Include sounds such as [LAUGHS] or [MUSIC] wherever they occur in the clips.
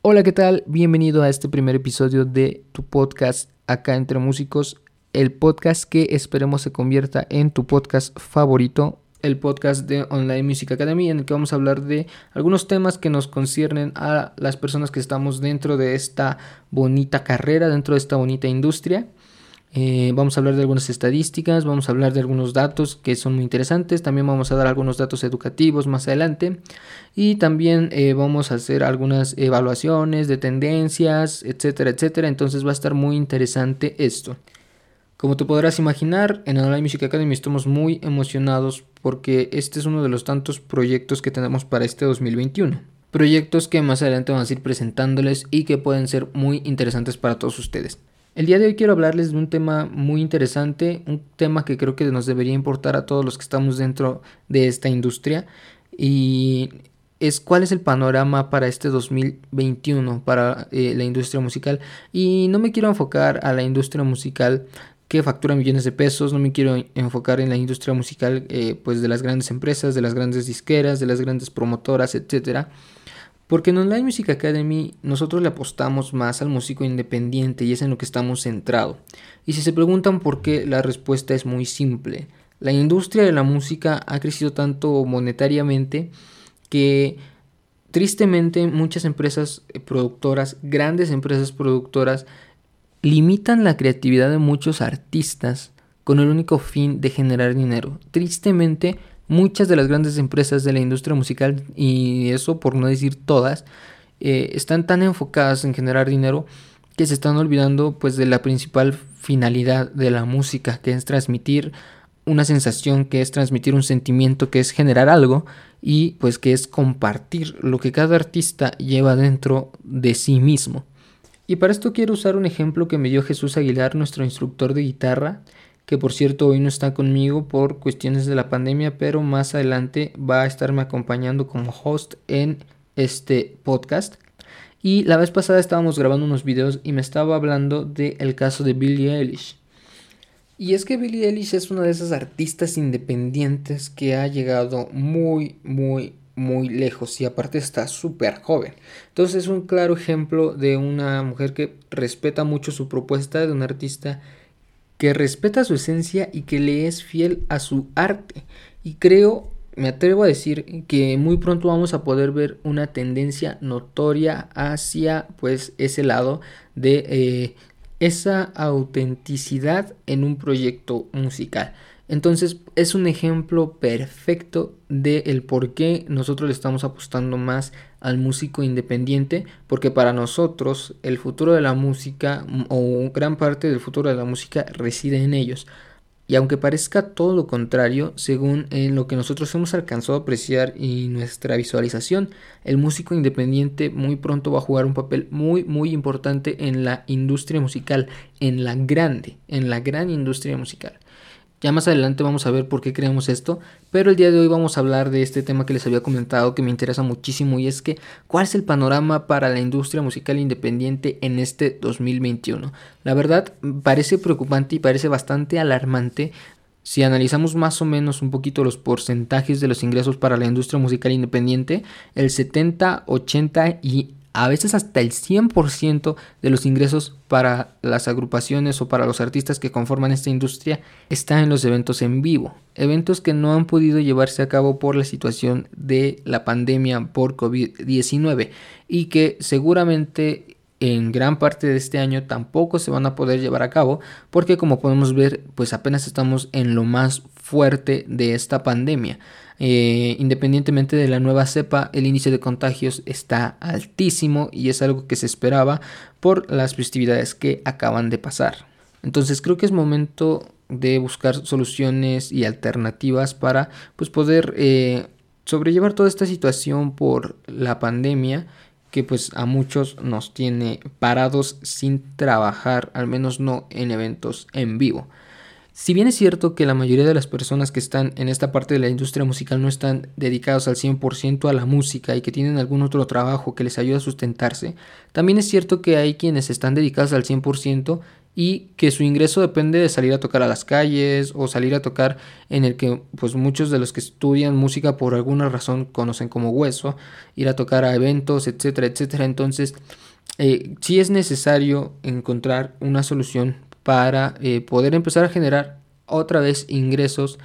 Hola, ¿qué tal? Bienvenido a este primer episodio de tu podcast Acá entre Músicos, el podcast que esperemos se convierta en tu podcast favorito, el podcast de Online Music Academy, en el que vamos a hablar de algunos temas que nos conciernen a las personas que estamos dentro de esta bonita carrera, dentro de esta bonita industria. Eh, vamos a hablar de algunas estadísticas, vamos a hablar de algunos datos que son muy interesantes, también vamos a dar algunos datos educativos más adelante y también eh, vamos a hacer algunas evaluaciones de tendencias, etcétera, etcétera. Entonces va a estar muy interesante esto. Como te podrás imaginar, en Online Music Academy estamos muy emocionados porque este es uno de los tantos proyectos que tenemos para este 2021. Proyectos que más adelante vamos a ir presentándoles y que pueden ser muy interesantes para todos ustedes. El día de hoy quiero hablarles de un tema muy interesante, un tema que creo que nos debería importar a todos los que estamos dentro de esta industria y es cuál es el panorama para este 2021 para eh, la industria musical. Y no me quiero enfocar a la industria musical que factura millones de pesos, no me quiero enfocar en la industria musical eh, pues de las grandes empresas, de las grandes disqueras, de las grandes promotoras, etcétera porque en Online Music Academy nosotros le apostamos más al músico independiente y es en lo que estamos centrados. Y si se preguntan por qué, la respuesta es muy simple. La industria de la música ha crecido tanto monetariamente que tristemente muchas empresas eh, productoras, grandes empresas productoras, limitan la creatividad de muchos artistas con el único fin de generar dinero. Tristemente, muchas de las grandes empresas de la industria musical, y eso por no decir todas, eh, están tan enfocadas en generar dinero que se están olvidando pues de la principal finalidad de la música, que es transmitir una sensación, que es transmitir un sentimiento, que es generar algo y pues que es compartir lo que cada artista lleva dentro de sí mismo. Y para esto quiero usar un ejemplo que me dio Jesús Aguilar, nuestro instructor de guitarra, que por cierto hoy no está conmigo por cuestiones de la pandemia, pero más adelante va a estarme acompañando como host en este podcast. Y la vez pasada estábamos grabando unos videos y me estaba hablando del caso de Billie Eilish. Y es que Billie Eilish es una de esas artistas independientes que ha llegado muy, muy, muy lejos y aparte está súper joven. Entonces es un claro ejemplo de una mujer que respeta mucho su propuesta, de un artista que respeta su esencia y que le es fiel a su arte. Y creo, me atrevo a decir que muy pronto vamos a poder ver una tendencia notoria hacia pues ese lado de eh, esa autenticidad en un proyecto musical. Entonces es un ejemplo perfecto de el por qué nosotros le estamos apostando más al músico independiente, porque para nosotros el futuro de la música o gran parte del futuro de la música reside en ellos. Y aunque parezca todo lo contrario, según en lo que nosotros hemos alcanzado a apreciar y nuestra visualización, el músico independiente muy pronto va a jugar un papel muy muy importante en la industria musical, en la grande, en la gran industria musical. Ya más adelante vamos a ver por qué creemos esto, pero el día de hoy vamos a hablar de este tema que les había comentado que me interesa muchísimo y es que cuál es el panorama para la industria musical independiente en este 2021. La verdad parece preocupante y parece bastante alarmante si analizamos más o menos un poquito los porcentajes de los ingresos para la industria musical independiente, el 70, 80 y a veces hasta el 100% de los ingresos para las agrupaciones o para los artistas que conforman esta industria está en los eventos en vivo, eventos que no han podido llevarse a cabo por la situación de la pandemia por COVID-19 y que seguramente en gran parte de este año tampoco se van a poder llevar a cabo porque como podemos ver pues apenas estamos en lo más fuerte de esta pandemia. Eh, independientemente de la nueva cepa, el índice de contagios está altísimo y es algo que se esperaba por las festividades que acaban de pasar. Entonces creo que es momento de buscar soluciones y alternativas para pues, poder eh, sobrellevar toda esta situación por la pandemia que pues a muchos nos tiene parados sin trabajar, al menos no en eventos en vivo. Si bien es cierto que la mayoría de las personas que están en esta parte de la industria musical no están dedicados al 100% a la música y que tienen algún otro trabajo que les ayuda a sustentarse, también es cierto que hay quienes están dedicados al 100% y que su ingreso depende de salir a tocar a las calles o salir a tocar en el que pues muchos de los que estudian música por alguna razón conocen como hueso, ir a tocar a eventos, etcétera, etcétera. Entonces, eh, sí es necesario encontrar una solución para eh, poder empezar a generar otra vez ingresos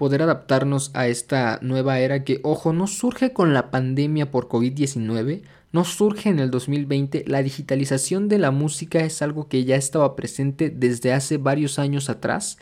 poder adaptarnos a esta nueva era que, ojo, no surge con la pandemia por COVID-19, no surge en el 2020, la digitalización de la música es algo que ya estaba presente desde hace varios años atrás.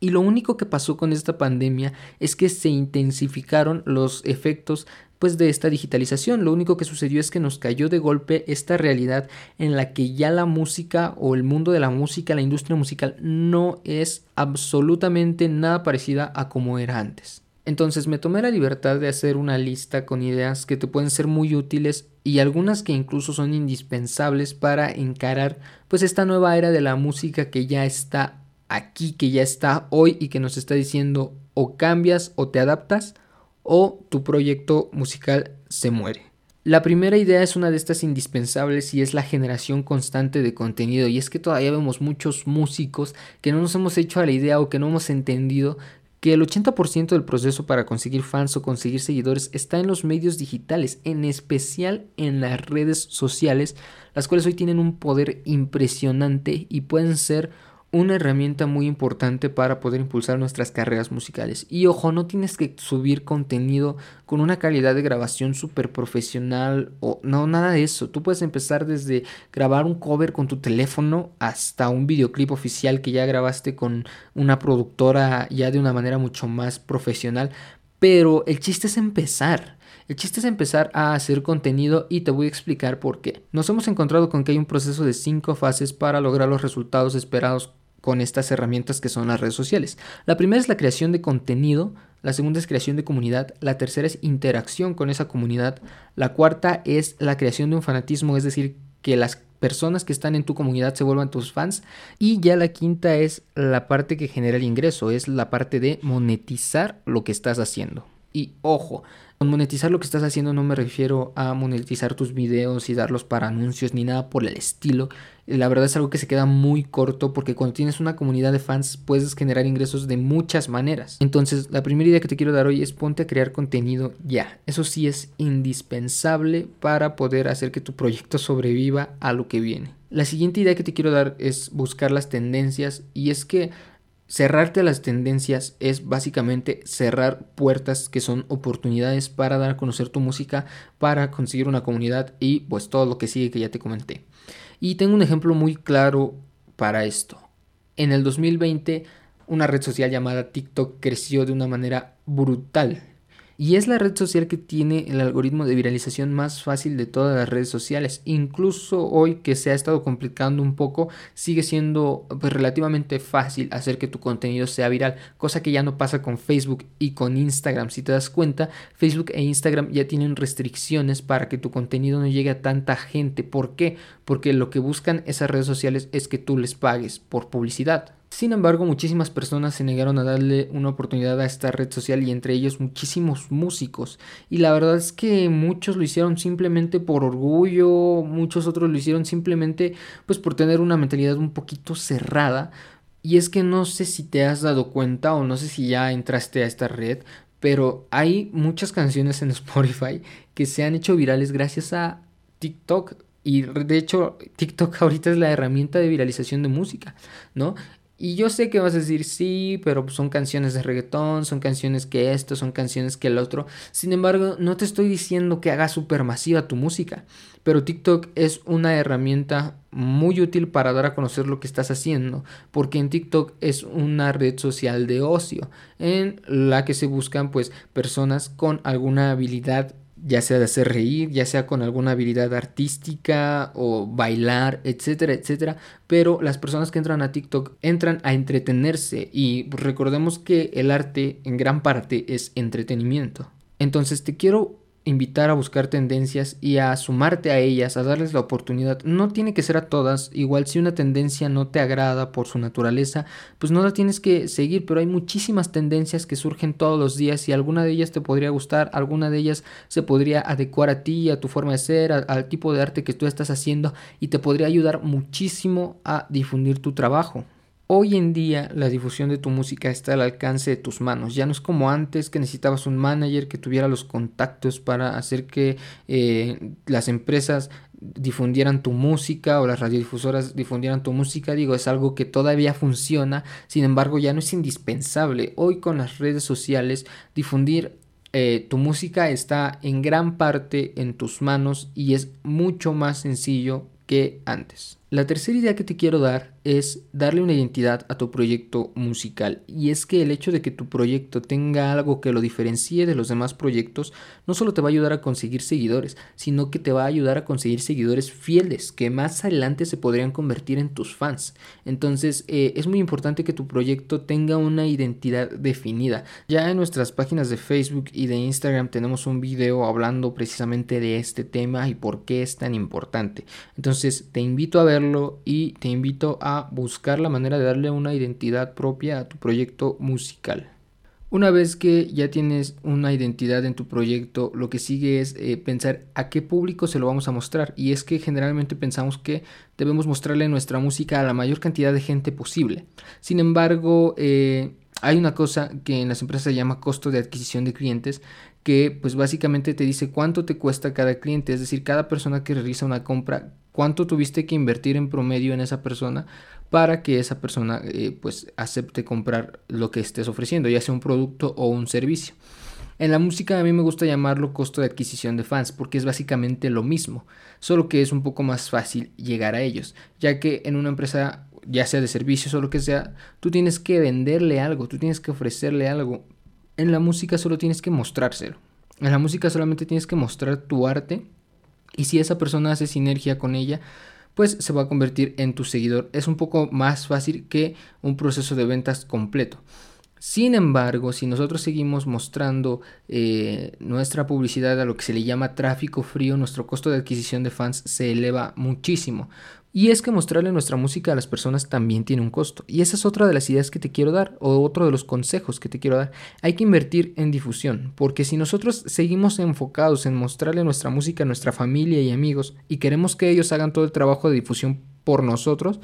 Y lo único que pasó con esta pandemia es que se intensificaron los efectos pues de esta digitalización. Lo único que sucedió es que nos cayó de golpe esta realidad en la que ya la música o el mundo de la música, la industria musical no es absolutamente nada parecida a como era antes. Entonces me tomé la libertad de hacer una lista con ideas que te pueden ser muy útiles y algunas que incluso son indispensables para encarar pues esta nueva era de la música que ya está aquí, que ya está hoy y que nos está diciendo o cambias o te adaptas o tu proyecto musical se muere. La primera idea es una de estas indispensables y es la generación constante de contenido. Y es que todavía vemos muchos músicos que no nos hemos hecho a la idea o que no hemos entendido que el 80% del proceso para conseguir fans o conseguir seguidores está en los medios digitales, en especial en las redes sociales, las cuales hoy tienen un poder impresionante y pueden ser una herramienta muy importante para poder impulsar nuestras carreras musicales. Y ojo, no tienes que subir contenido con una calidad de grabación súper profesional o no, nada de eso. Tú puedes empezar desde grabar un cover con tu teléfono hasta un videoclip oficial que ya grabaste con una productora ya de una manera mucho más profesional. Pero el chiste es empezar. El chiste es empezar a hacer contenido y te voy a explicar por qué. Nos hemos encontrado con que hay un proceso de cinco fases para lograr los resultados esperados con estas herramientas que son las redes sociales. La primera es la creación de contenido, la segunda es creación de comunidad, la tercera es interacción con esa comunidad, la cuarta es la creación de un fanatismo, es decir, que las personas que están en tu comunidad se vuelvan tus fans y ya la quinta es la parte que genera el ingreso, es la parte de monetizar lo que estás haciendo. Y ojo, con monetizar lo que estás haciendo no me refiero a monetizar tus videos y darlos para anuncios ni nada por el estilo. La verdad es algo que se queda muy corto porque cuando tienes una comunidad de fans puedes generar ingresos de muchas maneras. Entonces, la primera idea que te quiero dar hoy es ponte a crear contenido ya. Eso sí es indispensable para poder hacer que tu proyecto sobreviva a lo que viene. La siguiente idea que te quiero dar es buscar las tendencias y es que Cerrarte a las tendencias es básicamente cerrar puertas que son oportunidades para dar a conocer tu música, para conseguir una comunidad y pues todo lo que sigue que ya te comenté. Y tengo un ejemplo muy claro para esto. En el 2020 una red social llamada TikTok creció de una manera brutal y es la red social que tiene el algoritmo de viralización más fácil de todas las redes sociales. Incluso hoy que se ha estado complicando un poco, sigue siendo pues, relativamente fácil hacer que tu contenido sea viral, cosa que ya no pasa con Facebook y con Instagram. Si te das cuenta, Facebook e Instagram ya tienen restricciones para que tu contenido no llegue a tanta gente. ¿Por qué? Porque lo que buscan esas redes sociales es que tú les pagues por publicidad. Sin embargo, muchísimas personas se negaron a darle una oportunidad a esta red social y entre ellos muchísimos músicos. Y la verdad es que muchos lo hicieron simplemente por orgullo, muchos otros lo hicieron simplemente pues por tener una mentalidad un poquito cerrada. Y es que no sé si te has dado cuenta o no sé si ya entraste a esta red, pero hay muchas canciones en [LAUGHS] Spotify que se han hecho virales gracias a TikTok. Y de hecho, TikTok ahorita es la herramienta de viralización de música, ¿no? Y yo sé que vas a decir, sí, pero son canciones de reggaetón, son canciones que esto, son canciones que el otro. Sin embargo, no te estoy diciendo que hagas masiva tu música, pero TikTok es una herramienta muy útil para dar a conocer lo que estás haciendo, porque en TikTok es una red social de ocio, en la que se buscan pues personas con alguna habilidad ya sea de hacer reír, ya sea con alguna habilidad artística o bailar, etcétera, etcétera. Pero las personas que entran a TikTok entran a entretenerse y recordemos que el arte en gran parte es entretenimiento. Entonces te quiero invitar a buscar tendencias y a sumarte a ellas, a darles la oportunidad. No tiene que ser a todas, igual si una tendencia no te agrada por su naturaleza, pues no la tienes que seguir, pero hay muchísimas tendencias que surgen todos los días y alguna de ellas te podría gustar, alguna de ellas se podría adecuar a ti, a tu forma de ser, al tipo de arte que tú estás haciendo y te podría ayudar muchísimo a difundir tu trabajo. Hoy en día la difusión de tu música está al alcance de tus manos. Ya no es como antes que necesitabas un manager que tuviera los contactos para hacer que eh, las empresas difundieran tu música o las radiodifusoras difundieran tu música. Digo, es algo que todavía funciona. Sin embargo, ya no es indispensable. Hoy con las redes sociales difundir eh, tu música está en gran parte en tus manos y es mucho más sencillo que antes. La tercera idea que te quiero dar es darle una identidad a tu proyecto musical. Y es que el hecho de que tu proyecto tenga algo que lo diferencie de los demás proyectos no solo te va a ayudar a conseguir seguidores, sino que te va a ayudar a conseguir seguidores fieles que más adelante se podrían convertir en tus fans. Entonces eh, es muy importante que tu proyecto tenga una identidad definida. Ya en nuestras páginas de Facebook y de Instagram tenemos un video hablando precisamente de este tema y por qué es tan importante. Entonces te invito a verlo y te invito a buscar la manera de darle una identidad propia a tu proyecto musical. Una vez que ya tienes una identidad en tu proyecto, lo que sigue es eh, pensar a qué público se lo vamos a mostrar. Y es que generalmente pensamos que debemos mostrarle nuestra música a la mayor cantidad de gente posible. Sin embargo, eh, hay una cosa que en las empresas se llama costo de adquisición de clientes, que pues básicamente te dice cuánto te cuesta cada cliente, es decir, cada persona que realiza una compra, cuánto tuviste que invertir en promedio en esa persona para que esa persona eh, pues acepte comprar lo que estés ofreciendo, ya sea un producto o un servicio. En la música a mí me gusta llamarlo costo de adquisición de fans porque es básicamente lo mismo, solo que es un poco más fácil llegar a ellos, ya que en una empresa ya sea de servicios o lo que sea, tú tienes que venderle algo, tú tienes que ofrecerle algo. En la música solo tienes que mostrárselo. En la música solamente tienes que mostrar tu arte y si esa persona hace sinergia con ella, pues se va a convertir en tu seguidor. Es un poco más fácil que un proceso de ventas completo. Sin embargo, si nosotros seguimos mostrando eh, nuestra publicidad a lo que se le llama tráfico frío, nuestro costo de adquisición de fans se eleva muchísimo. Y es que mostrarle nuestra música a las personas también tiene un costo. Y esa es otra de las ideas que te quiero dar, o otro de los consejos que te quiero dar. Hay que invertir en difusión, porque si nosotros seguimos enfocados en mostrarle nuestra música a nuestra familia y amigos, y queremos que ellos hagan todo el trabajo de difusión por nosotros,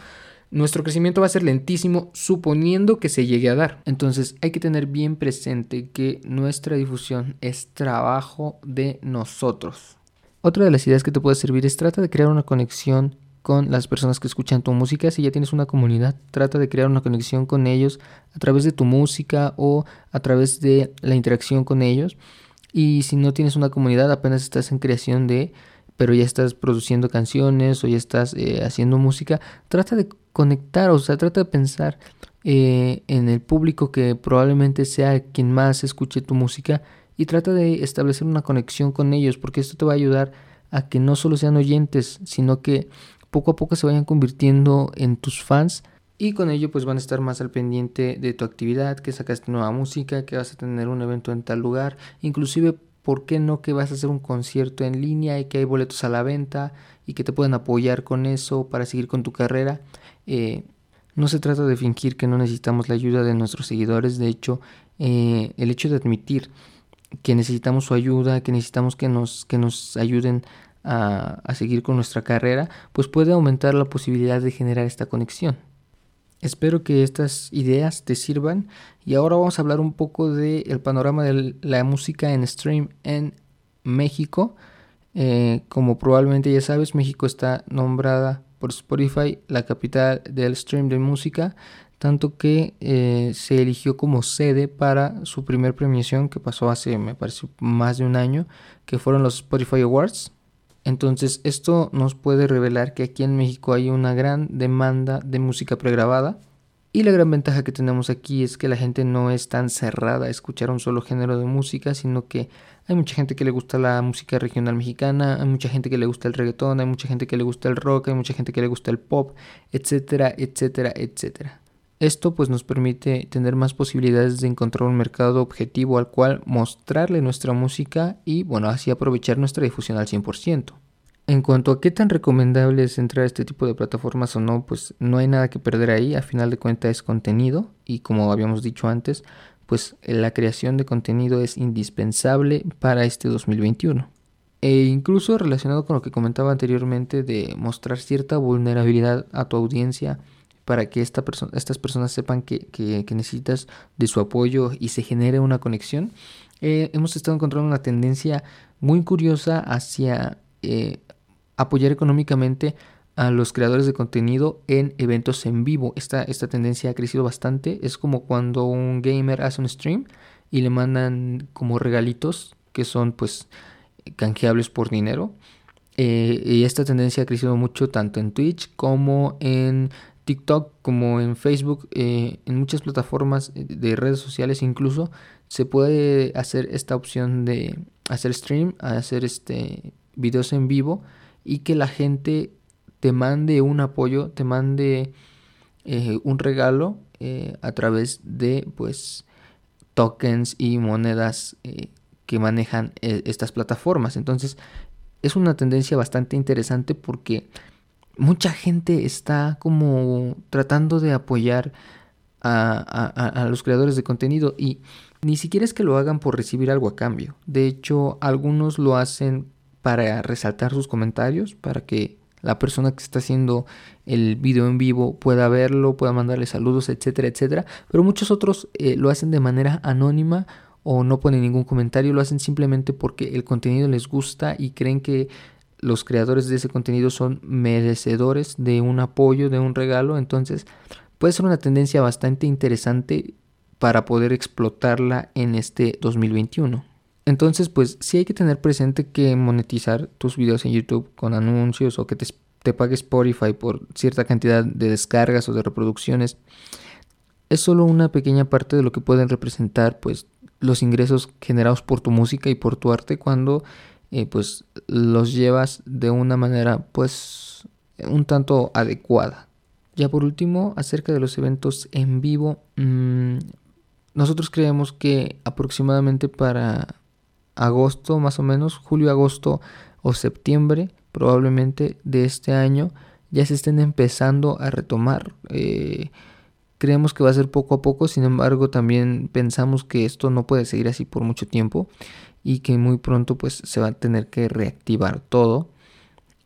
nuestro crecimiento va a ser lentísimo suponiendo que se llegue a dar. Entonces hay que tener bien presente que nuestra difusión es trabajo de nosotros. Otra de las ideas que te puede servir es trata de crear una conexión con las personas que escuchan tu música. Si ya tienes una comunidad, trata de crear una conexión con ellos a través de tu música o a través de la interacción con ellos. Y si no tienes una comunidad, apenas estás en creación de, pero ya estás produciendo canciones o ya estás eh, haciendo música, trata de conectar, o sea, trata de pensar eh, en el público que probablemente sea quien más escuche tu música y trata de establecer una conexión con ellos, porque esto te va a ayudar a que no solo sean oyentes, sino que poco a poco se vayan convirtiendo en tus fans y con ello pues van a estar más al pendiente de tu actividad, que sacaste nueva música, que vas a tener un evento en tal lugar, inclusive por qué no que vas a hacer un concierto en línea y que hay boletos a la venta y que te pueden apoyar con eso para seguir con tu carrera. Eh, no se trata de fingir que no necesitamos la ayuda de nuestros seguidores, de hecho eh, el hecho de admitir que necesitamos su ayuda, que necesitamos que nos, que nos ayuden a, seguir con nuestra carrera, pues puede aumentar la posibilidad de generar esta conexión. Espero que estas ideas te sirvan y ahora vamos a hablar un poco del panorama de la música en stream en México. Eh, como probablemente ya sabes, México está nombrada por Spotify la capital del stream de música, tanto que eh, se eligió como sede para su primer premiación que pasó hace, me parece, más de un año, que fueron los Spotify Awards. Entonces esto nos puede revelar que aquí en México hay una gran demanda de música pregrabada y la gran ventaja que tenemos aquí es que la gente no es tan cerrada a escuchar un solo género de música, sino que hay mucha gente que le gusta la música regional mexicana, hay mucha gente que le gusta el reggaetón, hay mucha gente que le gusta el rock, hay mucha gente que le gusta el pop, etcétera, etcétera, etcétera. Esto pues nos permite tener más posibilidades de encontrar un mercado objetivo al cual mostrarle nuestra música y bueno, así aprovechar nuestra difusión al 100%. En cuanto a qué tan recomendable es entrar a este tipo de plataformas o no, pues no hay nada que perder ahí, a final de cuentas es contenido y como habíamos dicho antes, pues la creación de contenido es indispensable para este 2021. E incluso relacionado con lo que comentaba anteriormente de mostrar cierta vulnerabilidad a tu audiencia, para que esta estas personas sepan que, necesitas de su apoyo y se genere una conexión, eh, hemos estado encontrando una tendencia muy curiosa hacia eh, apoyar económicamente a los creadores de contenido en eventos en vivo. Esta, esta tendencia ha crecido bastante. Es como cuando un gamer hace un stream y le mandan como regalitos que son pues canjeables por dinero. Eh, y esta tendencia ha crecido mucho tanto en Twitch como en TikTok como en Facebook, eh, en muchas plataformas de redes sociales incluso, se puede hacer esta opción de hacer stream, hacer este videos en vivo y que la gente te mande un apoyo, te mande eh, un regalo eh, a través de pues tokens y monedas que manejan estas plataformas. Entonces es una tendencia bastante interesante porque mucha gente está como tratando de apoyar a, los creadores de contenido y ni siquiera es que lo hagan por recibir algo a cambio. De hecho, algunos lo hacen para resaltar sus comentarios, para que la persona que está haciendo el video en vivo pueda verlo, pueda mandarle saludos, etcétera, etcétera. Pero muchos otros eh, lo hacen de manera anónima o no ponen ningún comentario, lo hacen simplemente porque el contenido les gusta y creen que los creadores de ese contenido son merecedores de un apoyo, de un regalo, entonces puede ser una tendencia bastante interesante para poder explotarla en este 2021. Entonces, pues sí hay que tener presente que monetizar tus videos en YouTube con anuncios o que te, te pague Spotify por cierta cantidad de descargas o de reproducciones es solo una pequeña parte de lo que pueden representar pues los ingresos generados por tu música y por tu arte cuando pues los llevas de una manera pues un tanto adecuada. Ya por último, acerca de los eventos en vivo, mm, nosotros creemos que aproximadamente para agosto, más o menos, julio, agosto o septiembre, probablemente de este año, ya se estén empezando a retomar. Eh, creemos que va a ser poco a poco, sin embargo, también pensamos que esto no puede seguir así por mucho tiempo y que muy pronto pues se va a tener que reactivar todo.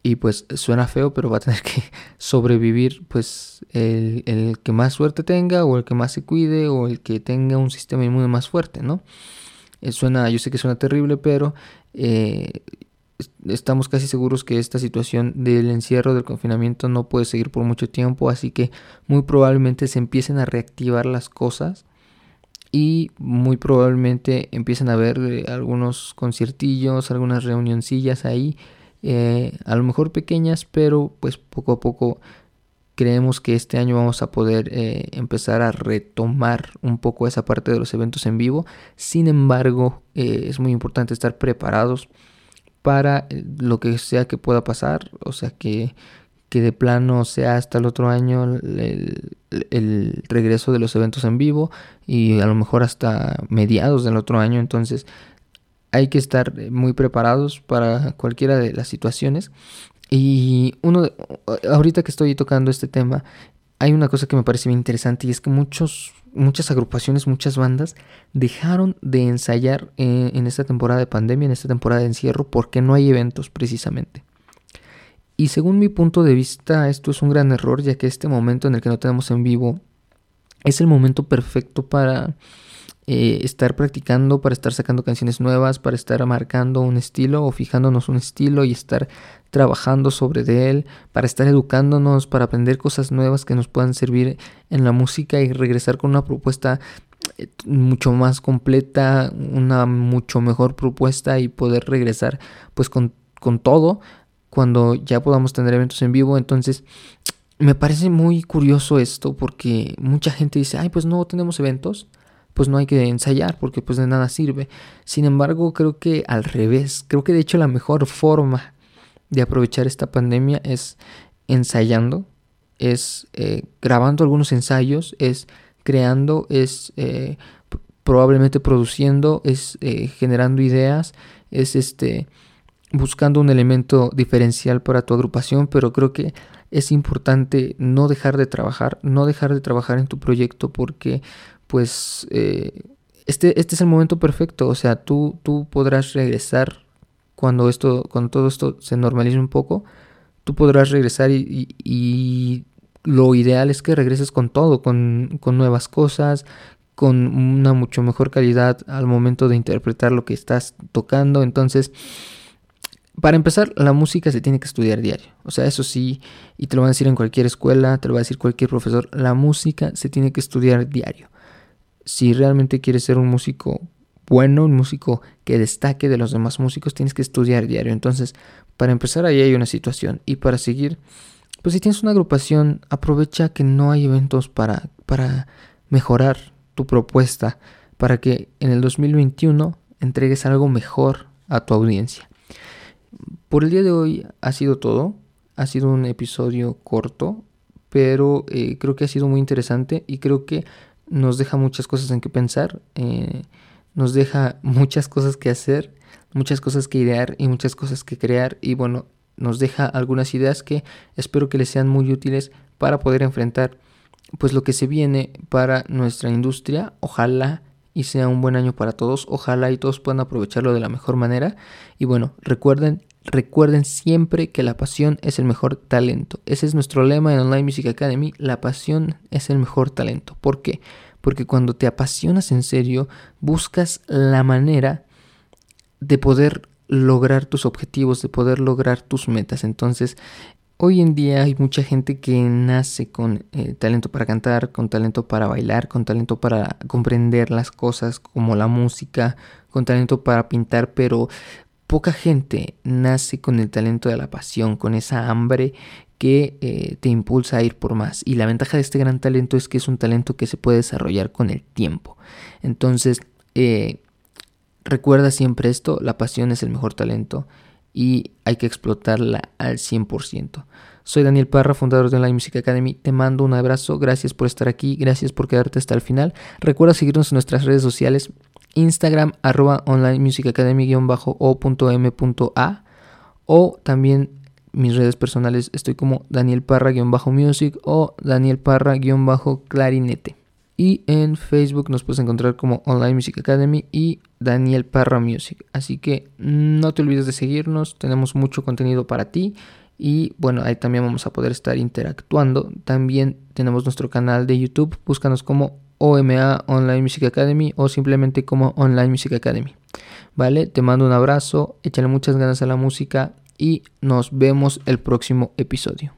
Y pues suena feo pero va a tener que [LAUGHS] sobrevivir pues el, que más suerte tenga o el que más se cuide o el que tenga un sistema inmune más fuerte no eh, suena yo sé que suena terrible pero eh, estamos casi seguros que esta situación del encierro del confinamiento no puede seguir por mucho tiempo así que muy probablemente se empiecen a reactivar las cosas y muy probablemente empiecen a haber eh, algunos conciertillos, algunas reunioncillas ahí, eh, a lo mejor pequeñas, pero pues poco a poco creemos que este año vamos a poder eh, empezar a retomar un poco esa parte de los eventos en vivo. Sin embargo, es muy importante estar preparados para lo que sea que pueda pasar, o sea que que de plano sea hasta el otro año el, regreso de los eventos en vivo y a lo mejor hasta mediados del otro año. Entonces hay que estar muy preparados para cualquiera de las situaciones. Y uno, ahorita que estoy tocando este tema, hay una cosa que me parece bien interesante y es que muchos, muchas agrupaciones, muchas bandas dejaron de ensayar en, en esta temporada de pandemia, en esta temporada de encierro, porque no hay eventos precisamente. Y según mi punto de vista, esto es un gran error, ya que este momento en el que no tenemos en vivo es el momento perfecto para eh, estar practicando, para estar sacando canciones nuevas, para estar marcando un estilo o fijándonos un estilo y estar trabajando sobre de él, para estar educándonos, para aprender cosas nuevas que nos puedan servir en la música y regresar con una propuesta eh, mucho más completa, una mucho mejor propuesta y poder regresar pues con, con todo cuando ya podamos tener eventos en vivo. Entonces, me parece muy curioso esto porque mucha gente dice, ay, pues no tenemos eventos, pues no hay que ensayar porque pues de nada sirve. Sin embargo, creo que al revés, creo que de hecho la mejor forma de aprovechar esta pandemia es ensayando, es eh, grabando algunos ensayos, es creando, es eh, probablemente produciendo, es eh, generando ideas, es este buscando un elemento diferencial para tu agrupación, pero creo que es importante no dejar de trabajar, no dejar de trabajar en tu proyecto porque pues este, este es el momento perfecto, o sea, tú, tú podrás regresar cuando, esto, cuando todo esto se normalice un poco, tú podrás regresar y, lo ideal es que regreses con todo, con, con, nuevas cosas, con una mucho mejor calidad al momento de interpretar lo que estás tocando. Entonces, para empezar, la música se tiene que estudiar diario. O sea, eso sí, y te lo van a decir en cualquier escuela, te lo va a decir cualquier profesor, la música se tiene que estudiar diario si realmente quieres ser un músico bueno, un músico que destaque de los demás músicos, tienes que estudiar diario. Entonces, para empezar ahí hay una situación. Y para seguir, pues si tienes una agrupación, aprovecha que no hay eventos para, para mejorar tu propuesta, para que en el 2021 entregues algo mejor a tu audiencia. Por el día de hoy ha sido todo. Ha sido un episodio corto, pero eh, creo que ha sido muy interesante y creo que nos deja muchas cosas en que pensar, eh, nos deja [LAUGHS] muchas cosas que hacer, muchas cosas que idear y muchas cosas que crear y bueno, nos deja algunas ideas que espero que les sean muy útiles para poder enfrentar pues lo que se viene para nuestra industria, ojalá y sea un buen año para todos, ojalá y todos puedan aprovecharlo de la mejor manera y bueno, recuerden Recuerden siempre que la pasión es el mejor talento. Ese es nuestro lema en Online Music Academy. La pasión es el mejor talento. ¿Por qué? Porque cuando te apasionas en serio, buscas la manera de poder lograr tus objetivos, de poder lograr tus metas. Entonces, hoy en día hay mucha gente que nace con eh, talento para cantar, con talento para bailar, con talento para comprender las cosas como la música, con talento para pintar, pero poca gente nace con el talento de la pasión, con esa hambre que eh, te impulsa a ir por más. Y la ventaja de este gran talento es que es un talento que se puede desarrollar con el tiempo. Entonces, eh, recuerda siempre esto, la pasión es el mejor talento y hay que explotarla al 100%. Soy Daniel Parra, fundador de Online Music Academy. Te mando un abrazo, gracias por estar aquí, gracias por quedarte hasta el final. Recuerda seguirnos en nuestras redes sociales. Instagram arroba online music academy o.m.a o también mis redes personales estoy como Daniel Parra music o Daniel Parra clarinete y en Facebook nos puedes encontrar como Online Music Academy y Daniel Parra Music. Así que no te olvides de seguirnos, tenemos mucho contenido para ti y bueno, ahí también vamos a poder estar interactuando. También tenemos nuestro canal de YouTube, búscanos como OMA Online Music Academy o simplemente como Online Music Academy. ¿Vale? Te mando un abrazo, échale muchas ganas a la música y nos vemos el próximo episodio.